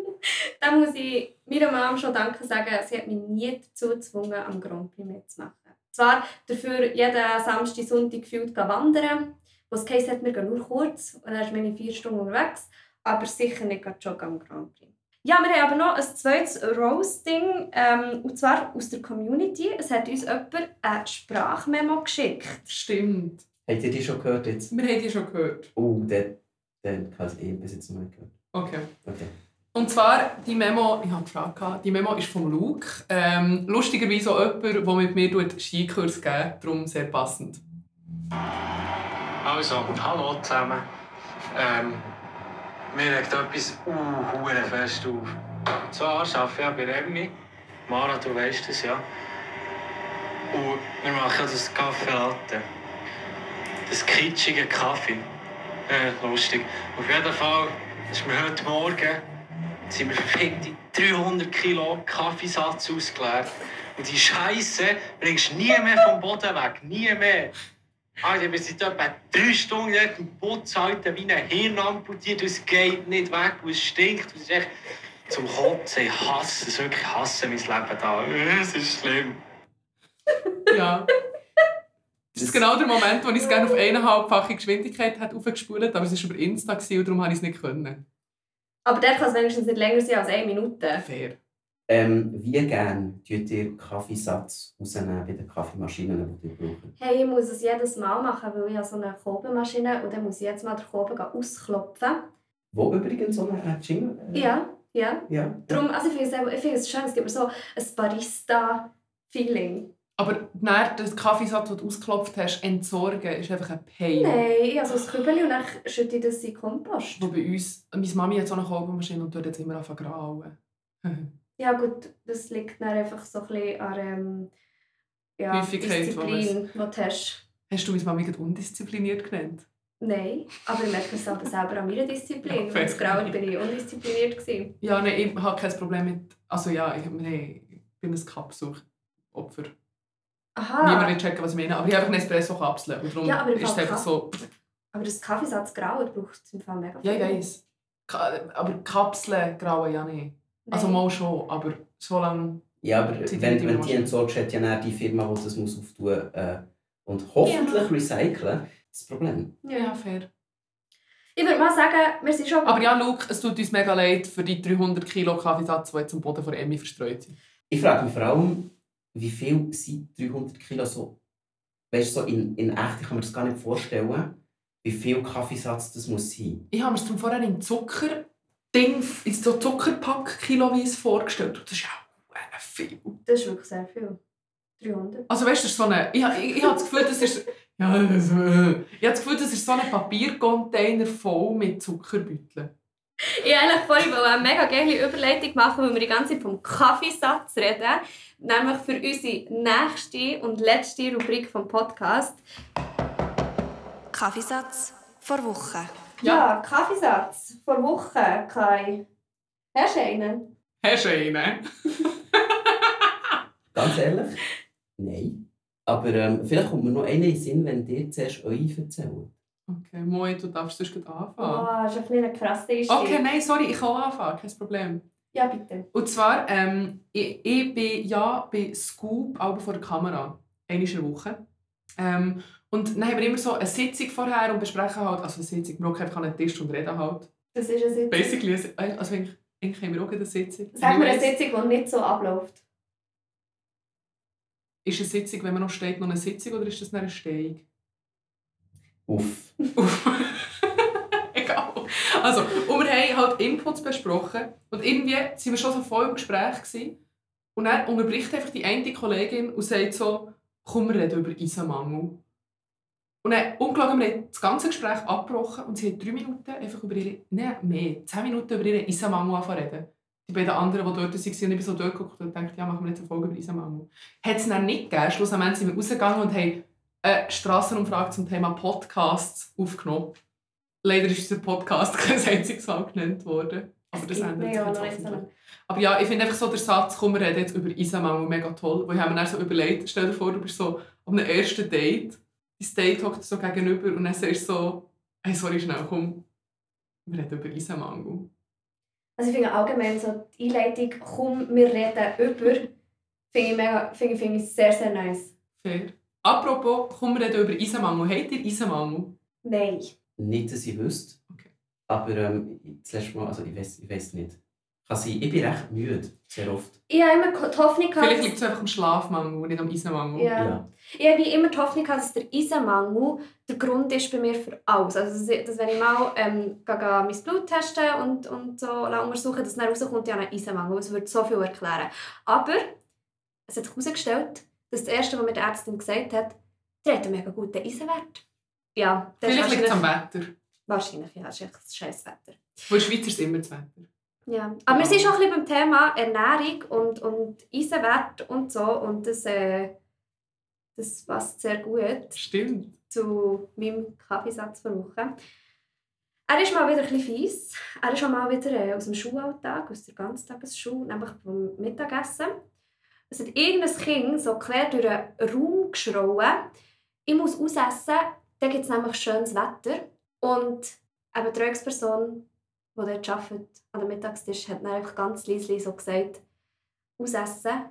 Da muss ich meiner Mom schon Danke sagen, sie hat mich nie dazu gezwungen, am Grand Prix mitzumachen. Zwar dafür jeden Samstag, Sonntag gefühlt wandern, wo es geheißen hat, wir gehen nur kurz und dann ist man vier Stunden unterwegs, aber sicher nicht joggen am Grand Prix. Ja, wir haben aber noch ein zweites Roasting, ähm, und zwar aus der Community. Es hat uns jemand eine Sprachmemo geschickt. Stimmt. Habt ihr die schon gehört jetzt? Wir haben die schon gehört. Oh, den, den habe ich eh bis jetzt noch nicht gehört. Okay. Okay. Und zwar, die Memo, ich habe gefragt, die Memo ist von Luke. Ähm, lustigerweise auch jemand, der mit mir Skikurs gibt, darum sehr passend. Also, hallo zusammen. Ähm, mir regt etwas uh, fest auf. Zwar arbeite ich bei Remi. Mara, du weißt es ja. Und wir machen das Kaffee Latte. Das kitschige Kaffee. Äh, lustig. Auf jeden Fall ist mir heute Morgen sind wir verfickte 300 Kilo Kaffeesatz ausgeleert. Und die Scheiße bringst du nie mehr vom Boden weg. Nie mehr. Alter, wir sind etwa drei Stunden dort im Putz, Alter, wie ein Hirn amputiert. und Es geht nicht weg, und es stinkt. Es ist echt zum Kotzen. Ich hasse es, wirklich hasse mein Leben da. Es ist schlimm. [LAUGHS] Ja. Das ist genau der Moment, wo ich es gerne auf eineinhalbfache Geschwindigkeit hätte aufgespult aber es war über Insta und darum habe ich es nicht können. Aber der kann es wenigstens nicht länger sein als eine Minute. Fair. Ähm, wie gerne tut ihr Kaffeesatz rausnehmen bei den Kaffeemaschinen, die ihr braucht? Hey, ich muss es jedes Mal machen, weil ich habe so eine Kobenmaschine und dann muss ich jetzt mal den Koben gehen ausklopfen. Wo übrigens so eine äh, Jingle? äh, Ja, ja. ja. Darum, also ich finde es, ich finde es schön, es gibt mir so ein Barista-Feeling. Aber nach dem Kaffeesatz, den du ausgeklopft hast, entsorgen, ist einfach ein Pain. Nein, ich habe so ein Kübel und dann schütte ich das in den Kompost. Wo bei uns, meine Mami hat so eine Kobenmaschine und tut jetzt immer anfangen grauen. [LAUGHS] Ja gut, das liegt dann einfach so ein bisschen an ähm, ja, Häufigkeit, Disziplin, die du hast. Hast du meine Mami gerade undiszipliniert genannt? Nein, aber ich merke es aber selber an meiner Disziplin. Ja, fair. Grauen bin ich undiszipliniert. Gewesen. Ja, nein, ich habe kein Problem mit... Also ja, ich, nee, ich bin ein Kappsuch-Opfer. Niemand Aha, will checken, was ich meine. Aber ich habe einfach einen Espresso-Kapsel. Und darum Ja, aber ist es einfach so... aber das Kaffeesatz Grauen braucht es im Fall mega Ja, ich viel. weiss. Ka aber Kapseln grauen ja nicht. Also mal schon, aber so lange... Ja, aber wenn, die wenn die entsorgst, hat ja dann die Firma, die das muss auftun äh, und hoffentlich Ja. recyceln, das Problem. Ja, fair. Ich würde mal sagen, wir sind schon... Aber ja, Luke, es tut uns mega leid für die 300 Kilo Kaffeesatz, die jetzt am Boden von Emmy verstreut sind. Ich frage mich vor allem, wie viel sind 300 Kilo so, weißt du, so in, in echt, ich kann mir das gar nicht vorstellen, wie viel Kaffeesatz das muss sein. Ich habe mir das vorher in Zucker... Ding, in so Zuckerpack kiloweise vorgestellt. Und das ist ja auch viel. Das ist wirklich sehr viel. 300. Also weißt du, das ist so eine... Ich, ich, ich habe das Gefühl, das ist... Ja, das, äh, ich habe das Gefühl, das ist so ein Papiercontainer voll mit Zuckerbeuteln. Ich wollte vorhin eine mega geile Überleitung machen, weil wir die ganze Zeit vom Kaffeesatz reden. Nämlich für unsere nächste und letzte Rubrik vom Podcast. Kaffeesatz vor Woche. Ja, Kaffeesatz vor Woche, Kai. Hast du einen? Hast du einen? [LAUGHS] Ganz ehrlich? Nein. Aber ähm, vielleicht kommt mir noch einer in den Sinn, wenn dir zuerst euch erzählt. Okay, Moi, du darfst sonst gleich anfangen. Oh, das ist ein bisschen ein krasser Einstieg. Okay, nein, sorry, ich kann auch anfangen, kein Problem. Ja, bitte. Und zwar, ähm, ich, ich bin ja bei Scoop, auch vor der Kamera, einmal in der Woche. Ähm, und dann haben wir immer so eine Sitzung vorher und besprechen halt, also eine Sitzung, wir einfach an einen Tisch und reden halt. Das ist eine Sitzung. Basically, eine- also eigentlich, eigentlich haben wir auch eine Sitzung. Sag mir eine Sitzung, die nicht so abläuft. Ist eine Sitzung, wenn man noch steht, noch eine Sitzung oder ist das eine Stehung? Uff. [LAUGHS] Egal. Also, und wir haben halt Inputs besprochen und irgendwie sind wir schon so voll im Gespräch gewesen. Und dann unterbricht einfach die eine Kollegin und sagt so, komm, wir reden über Eisenmangel. Und dann, ungelogen, wir haben das ganze Gespräch abgebrochen und sie hat drei Minuten einfach über ihre, nein, mehr, zehn Minuten über angefangen zu reden. Die beiden anderen, die dort waren, und ich bin so dort geguckt und dachte, ja, machen wir jetzt eine Folge über Eisenmangel. Hat es dann nicht gegeben. Schlussendlich sind wir rausgegangen und haben eine Strassenumfrage zum Thema Podcasts aufgenommen. Leider ist unser Podcast [LAUGHS] kein einziges Mal genannt worden. Aber das ändert sich jetzt lange. Aber ja, ich finde einfach so der Satz, komm, wir reden jetzt über Eisenmangel, mega toll. Weil ich habe mir dann so überlegt, stell dir vor, du bist so auf einem ersten Date, dein Date hockt so gegenüber und dann sagst du so, hey, sorry, schnell, komm, wir reden über Eisenmangel. Also ich finde allgemein so die Einleitung, komm, wir reden über, finde ich, mega, finde ich, finde ich sehr, sehr nice. Fair. Apropos, komm, wir reden über Eisenmangel. Habt ihr Eisenmangel? Nein. Nicht, dass ich wüsste. Okay. Aber ähm, das letzte Mal, also ich weiß ich nicht. Kann sein, ich bin recht müde, sehr oft. Ich habe immer die Hoffnung gehabt, Vielleicht liegt es einfach am Schlafmangel und nicht am Eisenmangel. Ja. Ich habe wie immer die Hoffnung gehabt, dass der Eisenmangel der Grund ist bei mir für alles. Also, dass, dass wenn ich mal ähm, gehe, gehe mein Blut testen und, und so untersuche, dass dann rauskommt, ja, ein Eisenmangel. Das würde so viel erklären. Aber es hat sich herausgestellt, dass das Erste, was mir die Ärztin gesagt hat, der hat einen mega guten Eisenwert. Ja, das ist Vielleicht liegt es am wahrscheinlich, Wetter. wahrscheinlich, ja, das ist echt ein scheiß Wetter. Wo in der Schweiz ist es immer das Wetter. Ja. Aber wir sind schon ein bisschen beim Thema Ernährung und, und Eisenwert und so. Und das, äh, das passt sehr gut Stimmt. zu meinem Kaffeesatz vor Woche. Er ist mal wieder ein bisschen fies. Er ist auch mal wieder äh, aus dem Schulalltag, aus der Ganztagesschule, nämlich beim Mittagessen. Es hat irgendein Kind so quer durch den Raum geschrauen. Ich muss ausessen, da gibt es nämlich schönes Wetter. Und eine Betreuungsperson, die dort arbeitet, an dem Mittagstisch, hat dann einfach ganz leise so gesagt, ausessen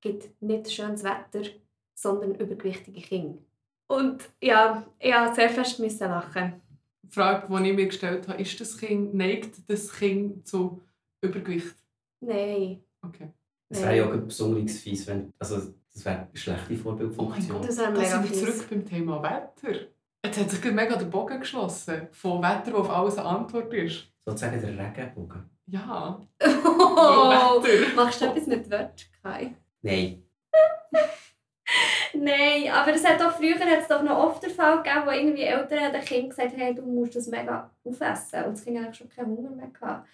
gibt nicht schönes Wetter, sondern übergewichtige Kinder. Und ja, ich musste sehr fest müssen lachen. Die Frage, die ich mir gestellt habe, ist das Kind, neigt das Kind zu Übergewicht? Nein, Okay. Es wäre ja auch besonders fies, wenn. Also, das wäre eine schlechte Vorbildfunktion. Oh mein Das wäre Da mega sind wir fies. zurück beim Thema Wetter. Jetzt hat sich mega der Bogen geschlossen. Von Wetter, das auf alles eine Antwort ist. Sozusagen der Regenbogen. Ja. Oh, Wetter. machst du etwas mit Wörtern? Nein. [LAUGHS] Nein, aber es hat auch früher hat's doch noch oft den Fall gegeben, wo irgendwie Eltern den Kind gesagt haben, du musst das mega aufessen. Und das Kind hat schon keinen Hunger mehr gehabt.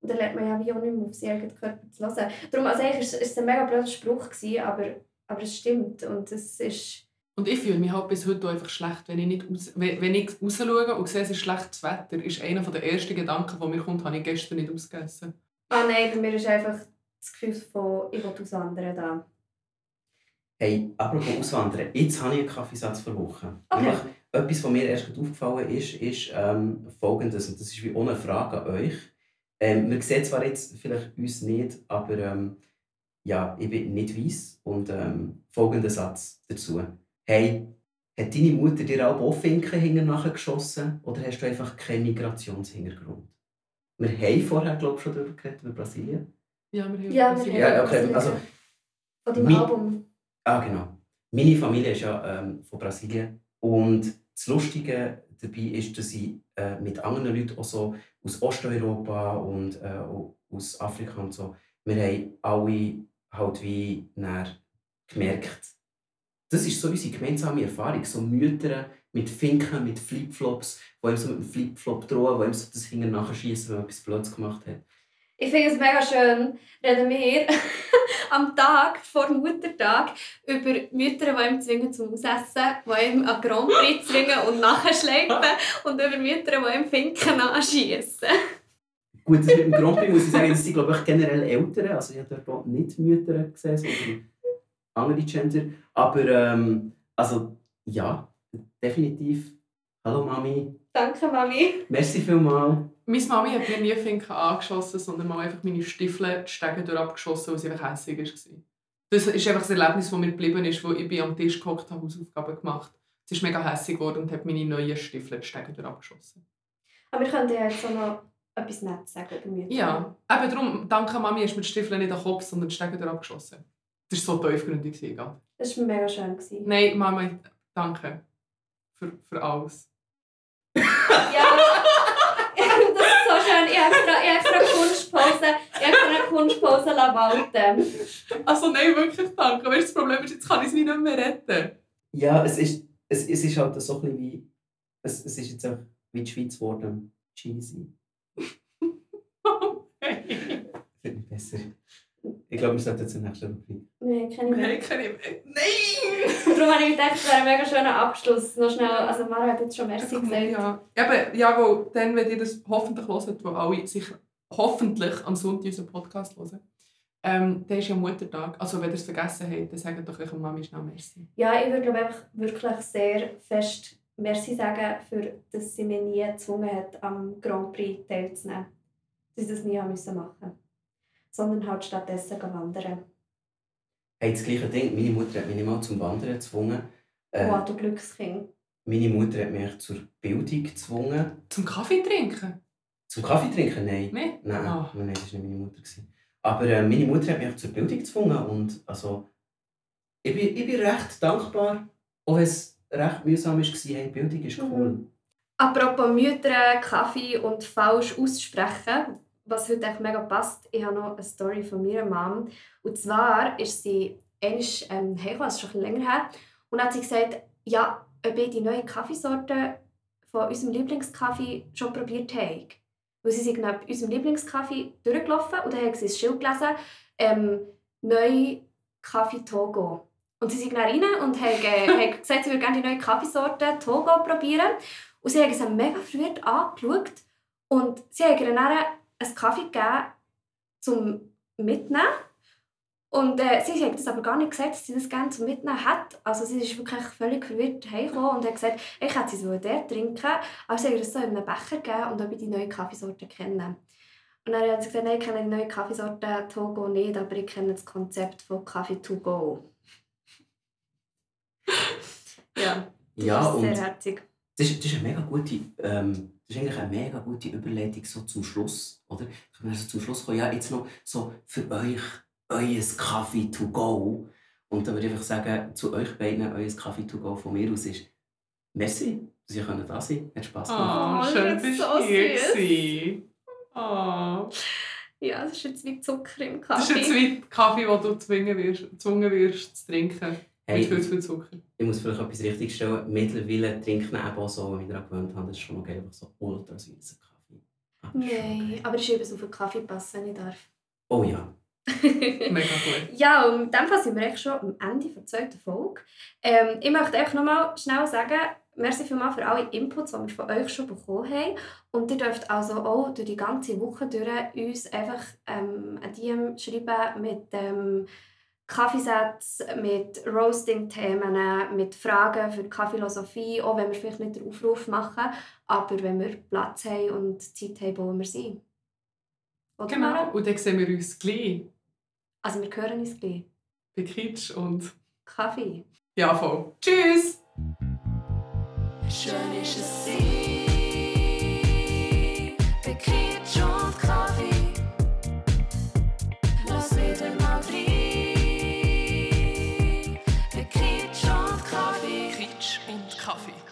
Und dann lernt man ja wie auch nicht mehr auf seinen eigenen Körper zu hören. Darum, also eigentlich war es ein mega blöder Spruch, gewesen, aber, aber es stimmt. Und es ist... Und ich fühle mich halt bis heute einfach schlecht, wenn ich, nicht raus, wenn, wenn ich raus schaue und sehe, es ist schlechtes Wetter, ist einer der ersten Gedanken, der mir kommt, habe ich gestern nicht ausgegessen. Ah nein, bei mir ist einfach das Gefühl von, ich will auswandern da. Hey, apropos Auswandern. Jetzt habe ich einen Kaffeesatz für Woche. Okay. Nämlich, etwas, was mir erst aufgefallen ist, ist ähm, folgendes. Und das ist wie ohne Frage an euch. Ähm, wir sehen zwar jetzt vielleicht uns nicht, aber ähm, ja, ich bin nicht weiss. Und ähm, folgender Satz dazu. Hey, hat deine Mutter dir auch Boffinken hinten nachher geschossen oder hast du einfach keinen Migrationshintergrund? Wir haben vorher, glaube ich, schon darüber geredet, über Brasilien. Ja, wir haben Ja, wir Ja, okay, also- Von deinem Album. Ah, genau. Meine Familie ist ja ähm, von Brasilien. Und das Lustige dabei ist, dass ich äh, mit anderen Leuten auch so aus Osteuropa und äh, aus Afrika und so, wir haben alle halt wie gemerkt, das ist so unsere gemeinsame Erfahrung. So Mütter mit Finken, mit Flipflops, die einem so mit dem Flipflop drohen, die einem so das Hinten nachschießen, wenn man etwas Blödes gemacht hat. Ich finde es mega schön, reden wir [LAUGHS] am Tag vor Muttertag über Mütter, die ihm zwingen zum Ausessen, die ihm an Grand Prix zwingen und nachschleppen und über Mütter, die ihm Finken anschießen. Gut, das mit dem Grand Prix muss ich sagen, das sind glaube ich generell Ältere. Also ich habe dort nicht Mütter gesehen, sondern andere Gender. Aber ähm, also ja, definitiv. Hallo Mami, Danke, Mami. merci vielmals. Meine Mami hat mir nie Finken angeschossen, sondern mal einfach meine Stiefel die Stege durch abgeschossen, weil sie einfach hässlich war. Das ist einfach das Erlebnis, das mir geblieben ist, wo ich bin am Tisch gehockt habe, Hausaufgaben gemacht. Sie ist mega hässlich geworden und hat meine neuen Stiefel die Stege durch abgeschossen. Aber wir können ja jetzt auch noch etwas Nettes sagen über. Ja, eben darum, danke Mami, mir die Stiefel nicht den Kopf, sondern die Stege durch abgeschossen. Das war so tiefgründig. gewesen, gell? Das war mega schön. gewesen. Nein, Mama, danke. Für, für alles. Ja, das ist so schön. Ich habe extra, extra Kunstpause, ich habe extra eine Kunstpause walten. Also nein, wirklich danke. Weißt, du, das Problem ist, jetzt kann ich es nicht mehr retten. Ja, es ist, es, es ist halt so ein bisschen wie. Es, es ist jetzt auch wie die Schweiz geworden. Cheesy. [LAUGHS] Finde ich besser. Ich glaube, wir sollten zur nächsten Rubrik. Nein, keine mehr. Nein, kann ich Nein! Darum habe ich gedacht, es wäre ein mega schöner Abschluss. Noch schnell, also Mara hat jetzt schon Merci gesagt. Ja, Eben, ja wo, dann, wenn ihr das hoffentlich hört, wo alle sicher hoffentlich am Sonntag unseren Podcast hören, ähm, dann ist ja Muttertag. Also wenn ihr es vergessen habt, dann sagt doch eurer Mami schnell Merci. Ja, ich würde glaube einfach wirklich sehr fest Merci sagen, für, dass sie mich nie gezwungen hat, am Grand Prix teilzunehmen. Dass ich das nie haben müssen machen Sondern halt stattdessen wandern. Hey, das gleiche Ding. Meine Mutter hat mich nicht mal zum Wandern gezwungen. Äh, Wow, du Glückskind. meine Mutter hat mich zur Bildung gezwungen. Zum Kaffee trinken? Zum Kaffee trinken? Nein. Nein? Nein, Ah. nein, das war nicht meine Mutter. gewesen. Aber äh, meine Mutter hat mich zur Bildung gezwungen und also, ich, bin, ich bin recht dankbar, auch wenn es recht mühsam war. Hey, Bildung ist cool. Mhm. Apropos Mütter, Kaffee und falsch aussprechen, was heute echt mega passt, ich habe noch eine Story von meiner Mom. Und zwar ist sie einmal ähm, hergekommen, ist schon länger her, und hat sie gesagt, ja, ob ich die neue Kaffeesorte von unserem Lieblingskaffee schon probiert habe. Weil sie sind genau bei unserem Lieblingskaffee durchgelaufen und dann haben sie das Schild gelesen, ähm, «Neu Kaffee Togo». Und sie sind dann rein und haben, äh, [LAUGHS] haben gesagt, sie würden gerne die neue Kaffeesorte Togo probieren. Und sie haben sie mega verwirrt angeschaut. Und sie haben ihr dann einen Kaffee gegeben, zum Mitnehmen. Und äh, sie hat das aber gar nicht gesagt, dass sie das gerne zum Mitnehmen hat. Also sie ist wirklich völlig verwirrt heimgekommen und hat gesagt, ich hätte sie so dort trinken, aber sie hat ihr das so in einem Becher gegeben und ob ich die neue Kaffeesorte kenne. Und dann hat sie gesagt, nein, ich kenne die neue Kaffeesorte Togo nicht, aber ich kenne das Konzept von Kaffee to go. [LAUGHS] ja, das Ja, ist sehr herzig. das ist, das ist eine mega gute, ähm, das ist eigentlich eine mega gute Überleitung so zum Schluss, oder? Können wir also zum Schluss kommen, ja, jetzt noch so für euch euer Kaffee to go. Und dann würde ich einfach sagen, zu euch beiden, euer Kaffee to go von mir aus ist Merci, dass ihr da sein Hat Spass gemacht. Oh, schön, das bist ist du so hier süß. Oh. Ja, das ist jetzt wie Zucker im Das ist jetzt Kaffee. wie Kaffee, den du zwingen wirst, gezwungen wirst zu trinken. Hey, Mit viel zu viel Zucker. ich muss vielleicht etwas richtig stellen. Mittlerweile trinke ich ihn eben auch so, wie ich daran gewöhnt habe. Das ist schon noch geil, einfach so ultra süßen Kaffee. Ah, ist Nein, aber ich übe es auf den Kaffee passen, wenn ich darf. Oh ja. [LAUGHS] Mega gut. Ja, und in dem Fall sind wir echt schon am Ende der zweiten Folge. Ähm, ich möchte einfach nochmal schnell sagen, merci vielmals für alle Inputs, die wir von euch schon bekommen haben. Und ihr dürft also auch durch die ganze Woche durch uns einfach ähm, ein DM schreiben mit ähm, Kaffeesätze mit Roasting-Themen, mit Fragen für die Kaffeephilosophie, auch wenn wir vielleicht nicht den Aufruf machen, aber wenn wir Platz haben und Zeit haben, wo wir sind. Oder genau, und dann sehen wir uns gleich. Also wir hören uns gleich. Bei Kitsch und... Kaffee. Ja, voll. Tschüss! Schön ist es sie, bei Kitsch und Kaffee. Lass wieder mal rein. coffee.